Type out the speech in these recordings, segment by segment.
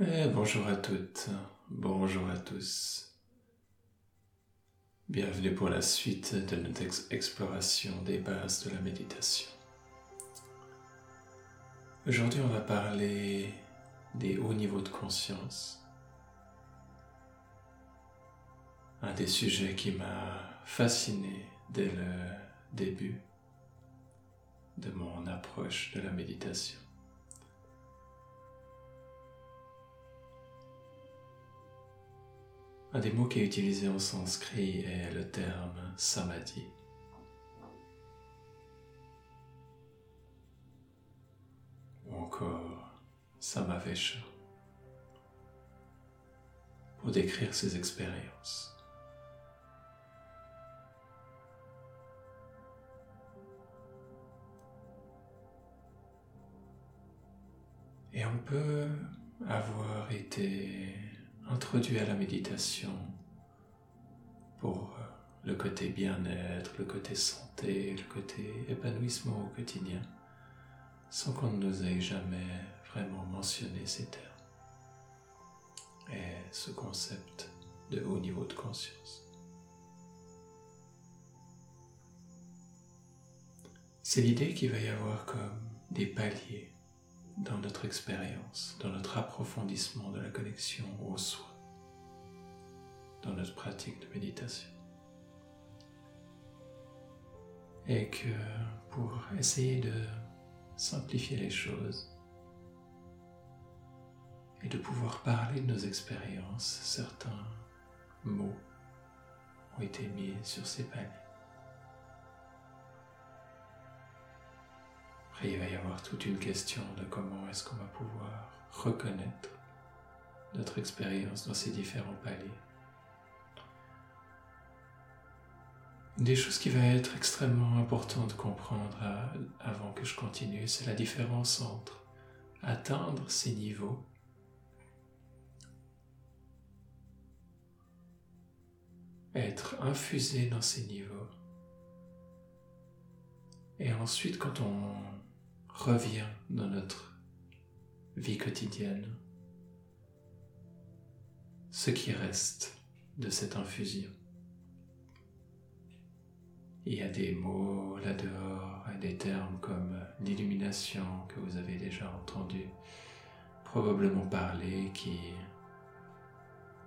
Et bonjour à toutes, bonjour à tous. Bienvenue pour la suite de notre exploration des bases de la méditation. Aujourd'hui, on va parler des hauts niveaux de conscience. Un des sujets qui m'a fasciné dès le début de mon approche de la méditation. Un des mots qui est utilisé en sanskrit est le terme samadhi. Ou encore samavesha pour décrire ses expériences. Et on peut avoir été introduit à la méditation pour euh, le côté bien-être, le côté santé, le côté épanouissement au quotidien, sans qu'on ne nous ait jamais vraiment mentionné ces termes et ce concept de haut niveau de conscience. C'est l'idée qu'il va y avoir comme des paliers dans notre expérience, dans notre approfondissement de la connexion au soi, dans notre pratique de méditation. Et que pour essayer de simplifier les choses et de pouvoir parler de nos expériences, certains mots ont été mis sur ces paliers. Après, il va y avoir toute une question de comment est-ce qu'on va pouvoir reconnaître notre expérience dans ces différents paliers. Des choses qui va être extrêmement importante de comprendre avant que je continue, c'est la différence entre atteindre ces niveaux être infusé dans ces niveaux. Et ensuite, quand on revient dans notre vie quotidienne, ce qui reste de cette infusion. Il y a des mots là-dehors des termes comme l'illumination que vous avez déjà entendu probablement parler qui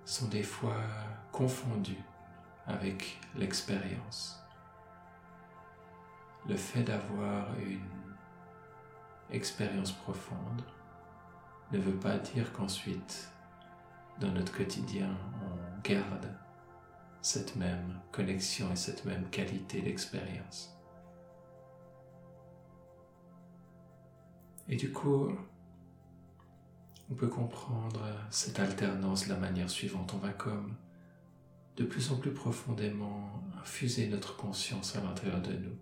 sont des fois confondus avec l'expérience. Le fait d'avoir une expérience profonde ne veut pas dire qu'ensuite, dans notre quotidien, on garde cette même connexion et cette même qualité d'expérience. Et du coup, on peut comprendre cette alternance de la manière suivante. On va comme de plus en plus profondément infuser notre conscience à l'intérieur de nous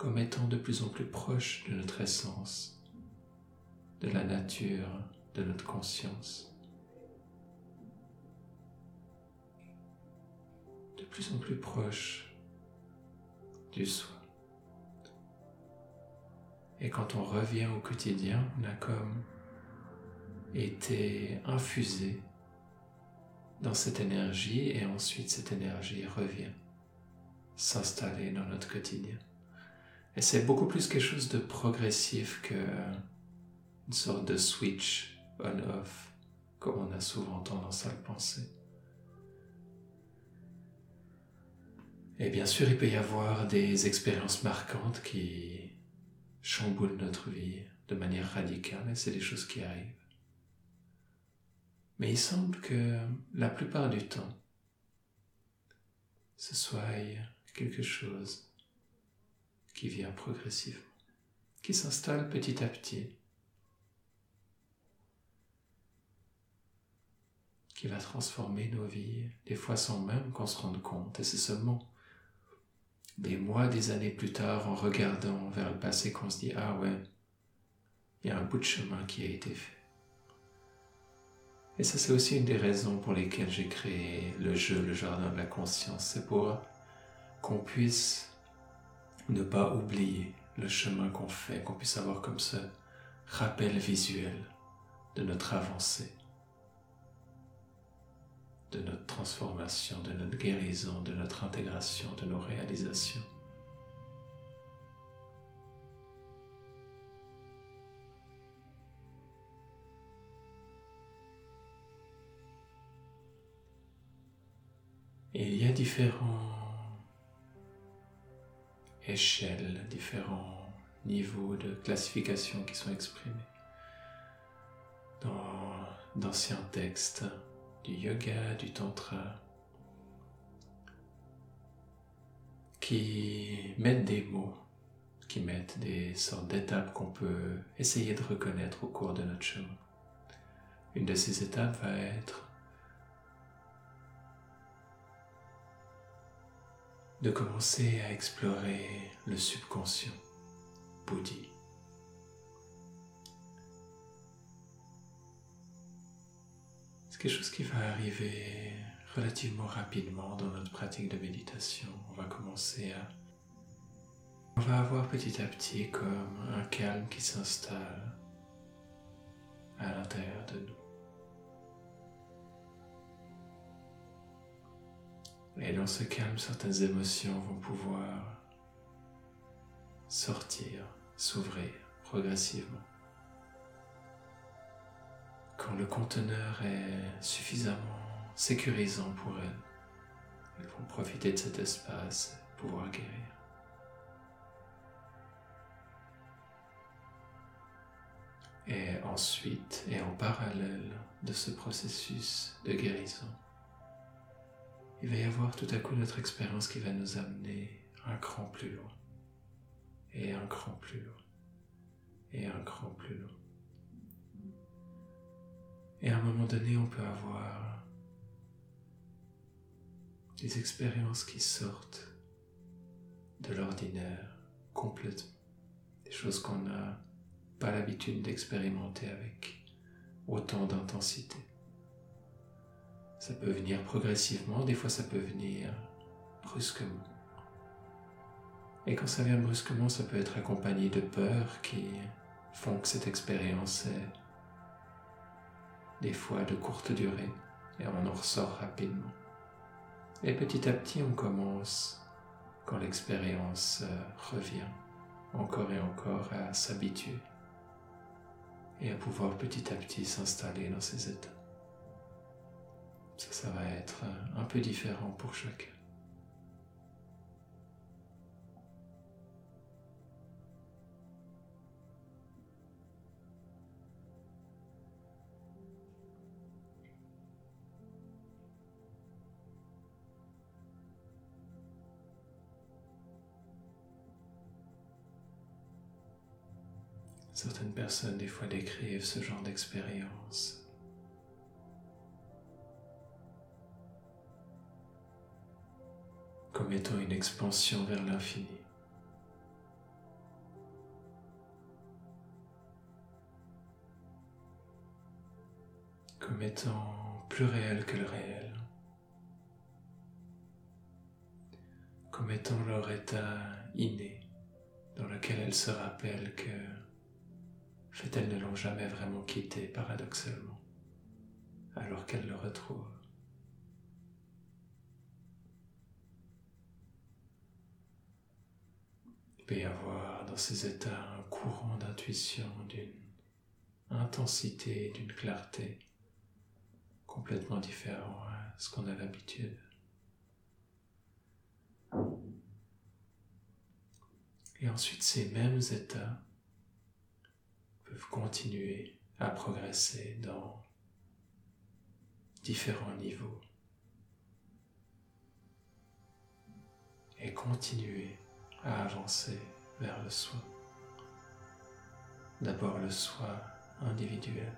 comme étant de plus en plus proche de notre essence, de la nature, de notre conscience. De plus en plus proche du soi. Et quand on revient au quotidien, on a comme été infusé dans cette énergie et ensuite cette énergie revient s'installer dans notre quotidien. Et c'est beaucoup plus quelque chose de progressif que une sorte de switch on-off, comme on a souvent tendance à le penser. Et bien sûr, il peut y avoir des expériences marquantes qui chamboulent notre vie de manière radicale, et c'est des choses qui arrivent. Mais il semble que la plupart du temps, ce soit quelque chose qui vient progressivement, qui s'installe petit à petit, qui va transformer nos vies, des fois sans même qu'on se rende compte. Et c'est seulement des mois, des années plus tard, en regardant vers le passé, qu'on se dit, ah ouais, il y a un bout de chemin qui a été fait. Et ça, c'est aussi une des raisons pour lesquelles j'ai créé le jeu, le jardin de la conscience. C'est pour qu'on puisse ne pas oublier le chemin qu'on fait, qu'on puisse avoir comme ce rappel visuel de notre avancée transformation, de notre guérison, de notre intégration, de nos réalisations. il y a différents échelles, différents niveaux de classification qui sont exprimés dans d'anciens textes du yoga, du tantra, qui mettent des mots, qui mettent des sortes d'étapes qu'on peut essayer de reconnaître au cours de notre chemin. Une de ces étapes va être de commencer à explorer le subconscient, Bouddhi. C'est quelque chose qui va arriver relativement rapidement dans notre pratique de méditation. On va commencer à... On va avoir petit à petit comme un calme qui s'installe à l'intérieur de nous. Et dans ce calme, certaines émotions vont pouvoir sortir, s'ouvrir progressivement. Quand le conteneur est suffisamment sécurisant pour elles, elles vont profiter de cet espace et pouvoir guérir. Et ensuite, et en parallèle de ce processus de guérison, il va y avoir tout à coup notre expérience qui va nous amener un cran plus loin, et un cran plus loin, et un cran plus loin. Et à un moment donné, on peut avoir des expériences qui sortent de l'ordinaire complètement, des choses qu'on n'a pas l'habitude d'expérimenter avec autant d'intensité. Ça peut venir progressivement, des fois ça peut venir brusquement. Et quand ça vient brusquement, ça peut être accompagné de peurs qui font que cette expérience est des fois de courte durée, et on en ressort rapidement. Et petit à petit, on commence, quand l'expérience euh, revient, encore et encore à s'habituer et à pouvoir petit à petit s'installer dans ces états. Ça, ça va être un peu différent pour chacun. Certaines personnes des fois décrivent ce genre d'expérience comme étant une expansion vers l'infini. Comme étant plus réel que le réel. Comme étant leur état inné dans lequel elles se rappellent que fait elles ne l'ont jamais vraiment quitté paradoxalement, alors qu'elles le retrouvent. Peut y avoir dans ces états un courant d'intuition d'une intensité, d'une clarté complètement différent à ce qu'on a l'habitude. Et ensuite, ces mêmes états peuvent continuer à progresser dans différents niveaux et continuer à avancer vers le soi. D'abord le soi individuel.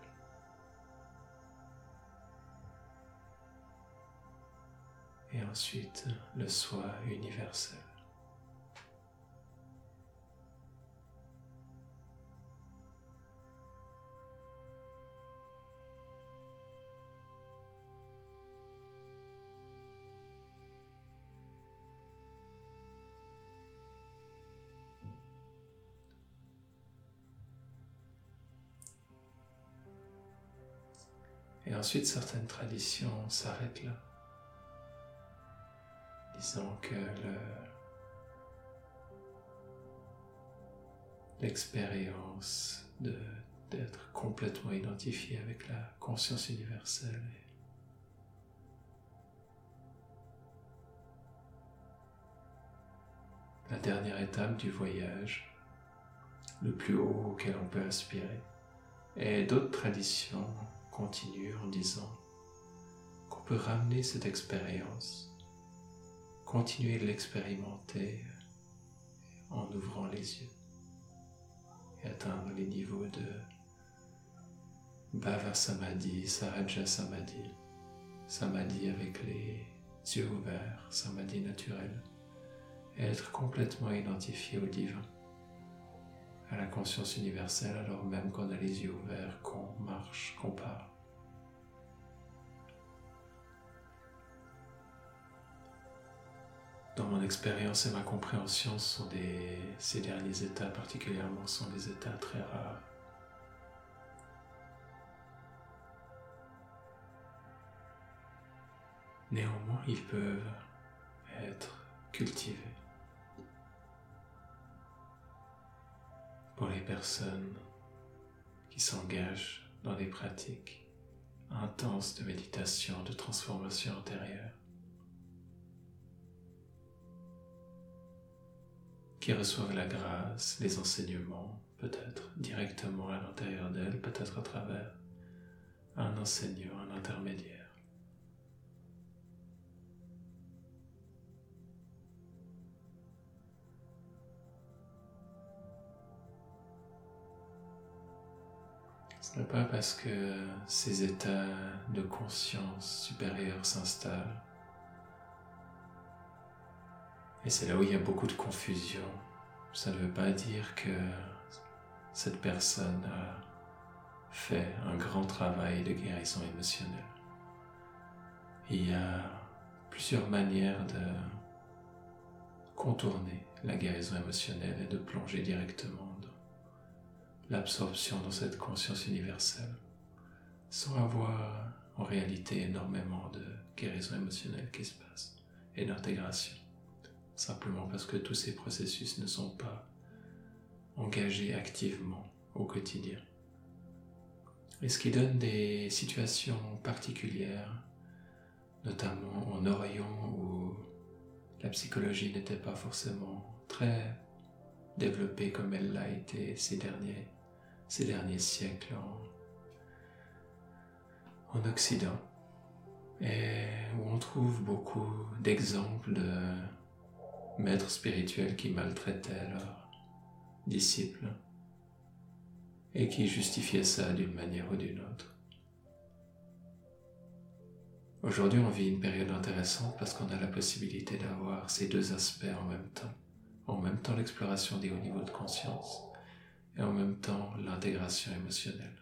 Et ensuite le soi universel. Ensuite, certaines traditions s'arrêtent là disant que l'expérience d'être complètement identifié avec la conscience universelle la dernière étape du voyage, le plus haut auquel on peut aspirer. Et d'autres traditions continuent en disant qu'on peut ramener cette expérience, continuer de l'expérimenter en ouvrant les yeux et atteindre les niveaux de Bhava Samadhi, Sahaja Samadhi, Samadhi avec les yeux ouverts, Samadhi naturel, et être complètement identifié au divin à la conscience universelle alors même qu'on a les yeux ouverts, qu'on marche, qu'on parle. Dans mon expérience et ma compréhension, ces derniers états particulièrement sont des états très rares. Néanmoins, ils peuvent être cultivés. Pour les personnes qui s'engagent dans des pratiques intenses de méditation, de transformation intérieure, qui reçoivent la grâce, les enseignements, peut-être directement à l'intérieur d'elles, peut-être à travers un enseignant, un intermédiaire. Pas parce que ces états de conscience supérieure s'installent. Et c'est là où il y a beaucoup de confusion. Ça ne veut pas dire que cette personne a fait un grand travail de guérison émotionnelle. Il y a plusieurs manières de contourner la guérison émotionnelle et de plonger directement l'absorption dans cette conscience universelle, sans avoir en réalité énormément de guérison émotionnelle qui se passe et d'intégration, simplement parce que tous ces processus ne sont pas engagés activement au quotidien. Et ce qui donne des situations particulières, notamment en Orient où la psychologie n'était pas forcément très développée comme elle l'a été ces derniers ces derniers siècles en, Occident et où on trouve beaucoup d'exemples de maîtres spirituels qui maltraitaient leurs disciples et qui justifiaient ça d'une manière ou d'une autre. Aujourd'hui, on vit une période intéressante parce qu'on a la possibilité d'avoir ces deux aspects en même temps. En même temps, l'exploration des hauts niveaux de conscience et en même temps l'intégration émotionnelle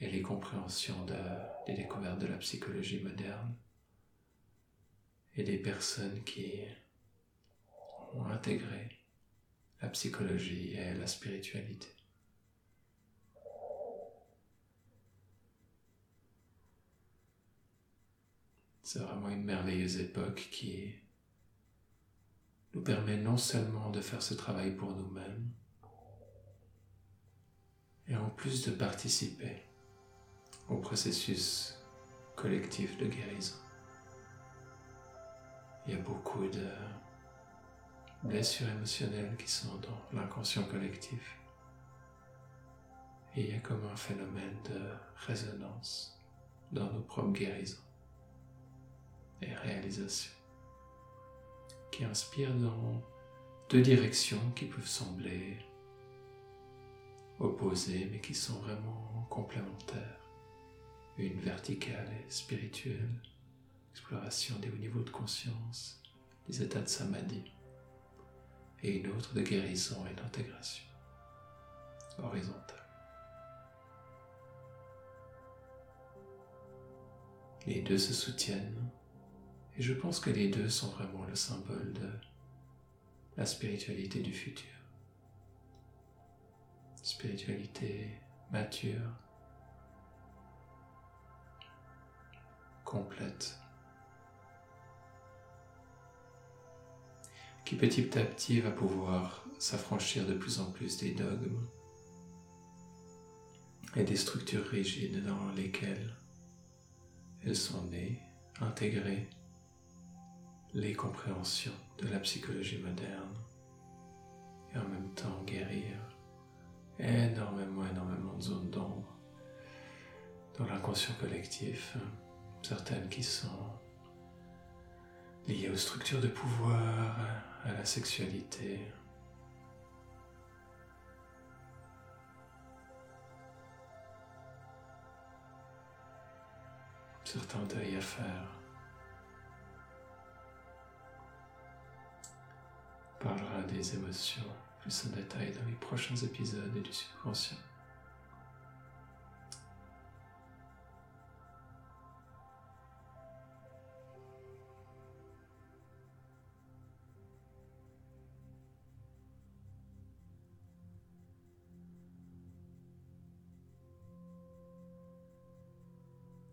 et les compréhensions des découvertes de la psychologie moderne et des personnes qui ont intégré la psychologie et la spiritualité. C'est vraiment une merveilleuse époque qui nous permet non seulement de faire ce travail pour nous-mêmes, et en plus de participer au processus collectif de guérison. Il y a beaucoup de blessures émotionnelles qui sont dans l'inconscient collectif. Il y a comme un phénomène de résonance dans nos propres guérisons et réalisations qui inspirent dans deux directions qui peuvent sembler opposés mais qui sont vraiment complémentaires. Une verticale et spirituelle, exploration des hauts niveaux de conscience, des états de samadhi, et une autre de guérison et d'intégration, horizontale. Les deux se soutiennent et je pense que les deux sont vraiment le symbole de la spiritualité du futur spiritualité mature, complète, qui petit à petit va pouvoir s'affranchir de plus en plus des dogmes et des structures rigides dans lesquelles elles sont nées, intégrées les compréhensions de la psychologie moderne et en même temps guérir énormément, énormément de zones d'ombre dans l'inconscient collectif, certaines qui sont liées aux structures de pouvoir, à la sexualité. Certains deuils à faire. On parlera des émotions plus en détail dans les prochains épisodes du subconscient.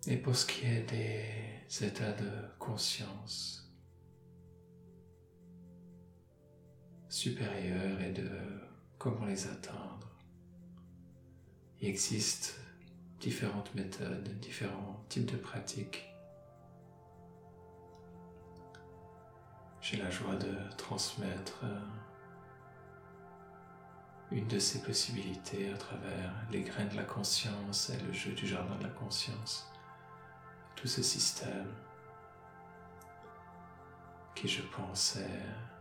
Et pour ce qui est des états de conscience supérieurs et de comment les atteindre, il existe différentes méthodes, différents types de pratiques. J'ai la joie de transmettre euh, une de ces possibilités à travers les graines de la conscience et le jeu du jardin de la conscience tout ce système qui, je pense, est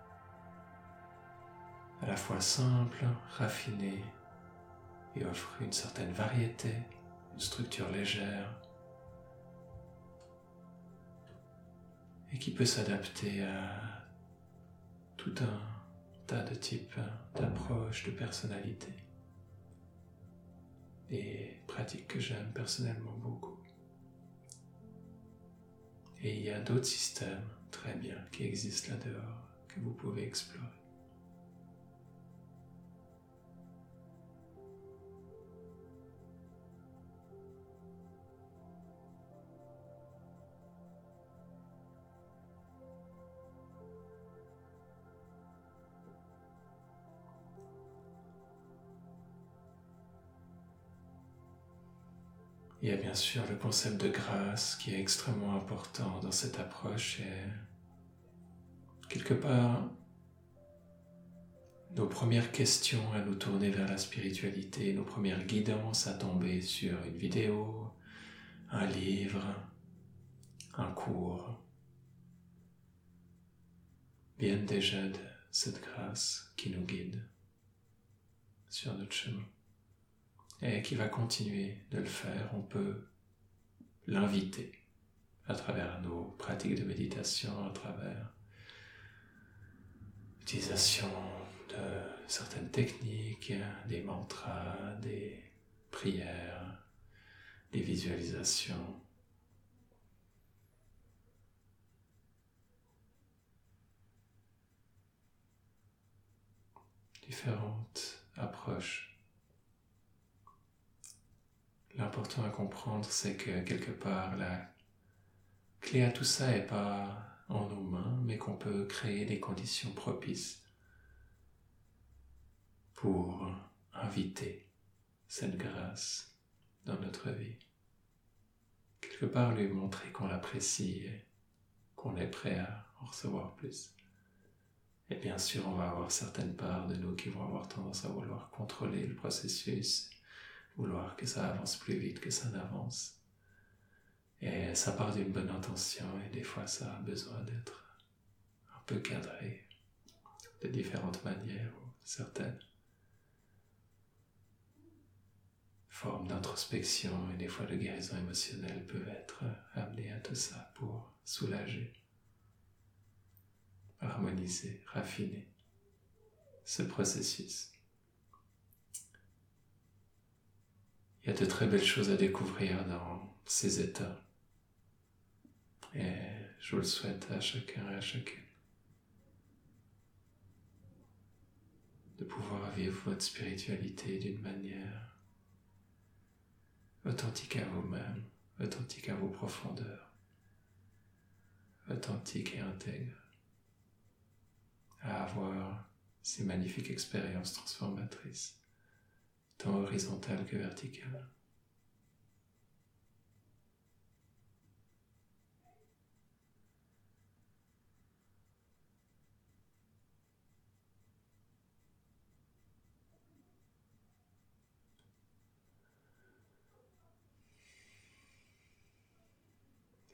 la fois simple, raffiné et offre une certaine variété, une structure légère et qui peut s'adapter à tout un tas de types d'approches, de personnalités et pratiques que j'aime personnellement beaucoup. Et il y a d'autres systèmes très bien qui existent là-dehors que vous pouvez explorer. Il y a bien sûr le concept de grâce qui est extrêmement important dans cette approche et quelque part nos premières questions à nous tourner vers la spiritualité, nos premières guidances à tomber sur une vidéo, un livre, un cours, viennent déjà de cette grâce qui nous guide sur notre chemin et qui va continuer de le faire, on peut l'inviter à travers nos pratiques de méditation, à travers l'utilisation de certaines techniques, des mantras, des prières, des visualisations. différentes approches L'important à comprendre, c'est que quelque part, la clé à tout ça n'est pas en nos mains, mais qu'on peut créer des conditions propices pour inviter cette grâce dans notre vie. Quelque part, lui montrer qu'on l'apprécie et qu'on est prêt à en recevoir plus. Et bien sûr, on va avoir certaines parts de nous qui vont avoir tendance à vouloir contrôler le processus vouloir que ça avance plus vite que ça n'avance. Et ça part d'une bonne intention et des fois ça a besoin d'être un peu cadré de différentes manières ou certaines formes d'introspection et des fois de guérison émotionnelle peuvent être amenées à tout ça pour soulager, harmoniser, raffiner ce processus. Il y a de très belles choses à découvrir dans ces états. Et je vous le souhaite à chacun et à chacune. De pouvoir vivre votre spiritualité d'une manière authentique à vous-même, authentique à vos profondeurs, authentique et intègre à avoir ces magnifiques expériences transformatrices, tant horizontales que verticales.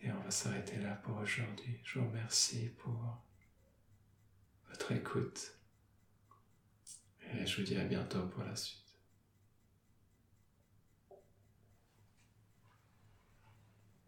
Et on va s'arrêter là pour aujourd'hui. Je vous remercie pour votre écoute. Et je vous dis à bientôt pour la suite.